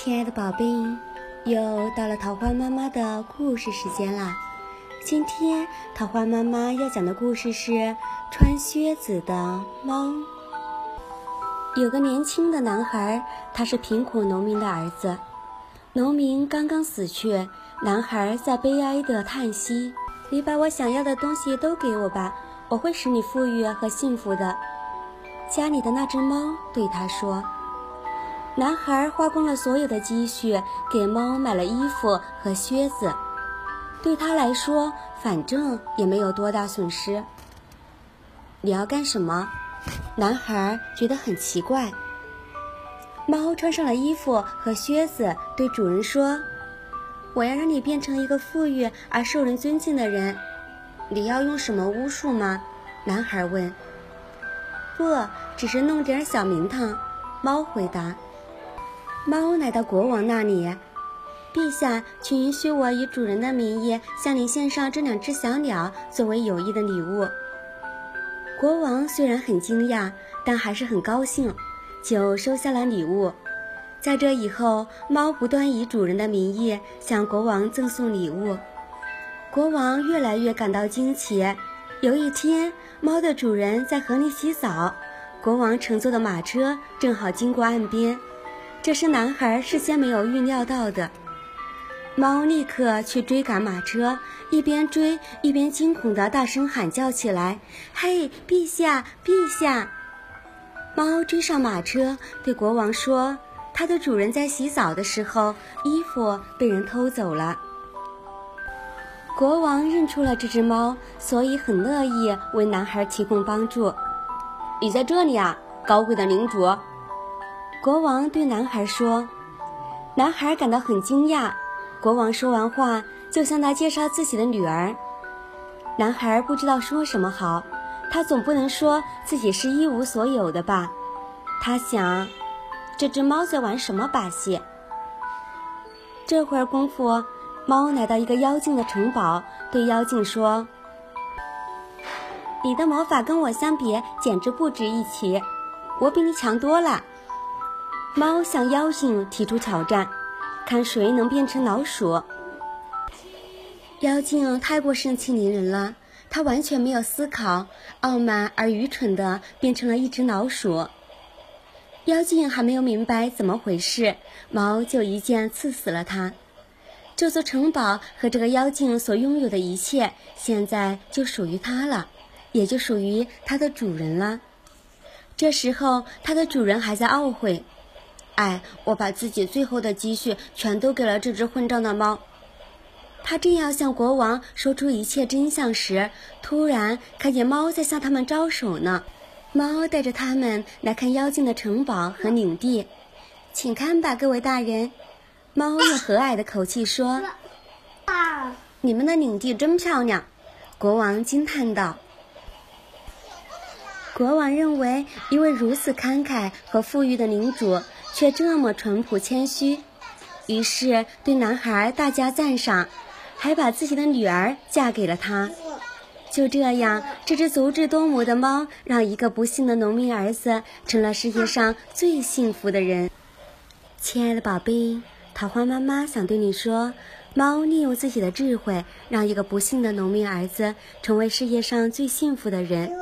亲爱的宝贝，又到了桃花妈妈的故事时间啦！今天桃花妈妈要讲的故事是《穿靴子的猫》。有个年轻的男孩，他是贫苦农民的儿子。农民刚刚死去，男孩在悲哀地叹息：“你把我想要的东西都给我吧，我会使你富裕和幸福的。”家里的那只猫对他说。男孩花光了所有的积蓄，给猫买了衣服和靴子。对他来说，反正也没有多大损失。你要干什么？男孩觉得很奇怪。猫穿上了衣服和靴子，对主人说：“我要让你变成一个富裕而受人尊敬的人。你要用什么巫术吗？”男孩问。“不，只是弄点小名堂。”猫回答。猫来到国王那里，陛下，请允许我以主人的名义向您献上这两只小鸟作为友谊的礼物。国王虽然很惊讶，但还是很高兴，就收下了礼物。在这以后，猫不断以主人的名义向国王赠送礼物。国王越来越感到惊奇。有一天，猫的主人在河里洗澡，国王乘坐的马车正好经过岸边。这是男孩事先没有预料到的。猫立刻去追赶马车，一边追一边惊恐地大声喊叫起来：“嘿，陛下，陛下！”猫追上马车，对国王说：“它的主人在洗澡的时候，衣服被人偷走了。”国王认出了这只猫，所以很乐意为男孩提供帮助。你在这里啊，高贵的领主！国王对男孩说：“男孩感到很惊讶。”国王说完话，就向他介绍自己的女儿。男孩不知道说什么好，他总不能说自己是一无所有的吧？他想，这只猫在玩什么把戏？这会儿功夫，猫来到一个妖精的城堡，对妖精说：“你的魔法跟我相比，简直不值一提，我比你强多了。”猫向妖精提出挑战，看谁能变成老鼠。妖精太过盛气凌人了，他完全没有思考，傲慢而愚蠢的变成了一只老鼠。妖精还没有明白怎么回事，猫就一剑刺死了他。这座城堡和这个妖精所拥有的一切，现在就属于他了，也就属于它的主人了。这时候，它的主人还在懊悔。哎，我把自己最后的积蓄全都给了这只混账的猫。他正要向国王说出一切真相时，突然看见猫在向他们招手呢。猫带着他们来看妖精的城堡和领地，请看吧，各位大人。猫用和蔼的口气说：“你们的领地真漂亮。”国王惊叹道。国王认为，一位如此慷慨和富裕的领主。却这么淳朴谦虚，于是对男孩大加赞赏，还把自己的女儿嫁给了他。就这样，这只足智多谋的猫让一个不幸的农民儿子成了世界上最幸福的人。亲爱的宝贝，桃花妈妈想对你说：猫利用自己的智慧，让一个不幸的农民儿子成为世界上最幸福的人。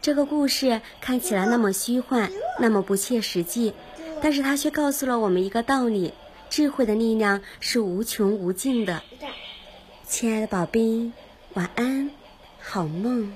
这个故事看起来那么虚幻，那么不切实际。但是他却告诉了我们一个道理：智慧的力量是无穷无尽的。亲爱的宝贝，晚安，好梦。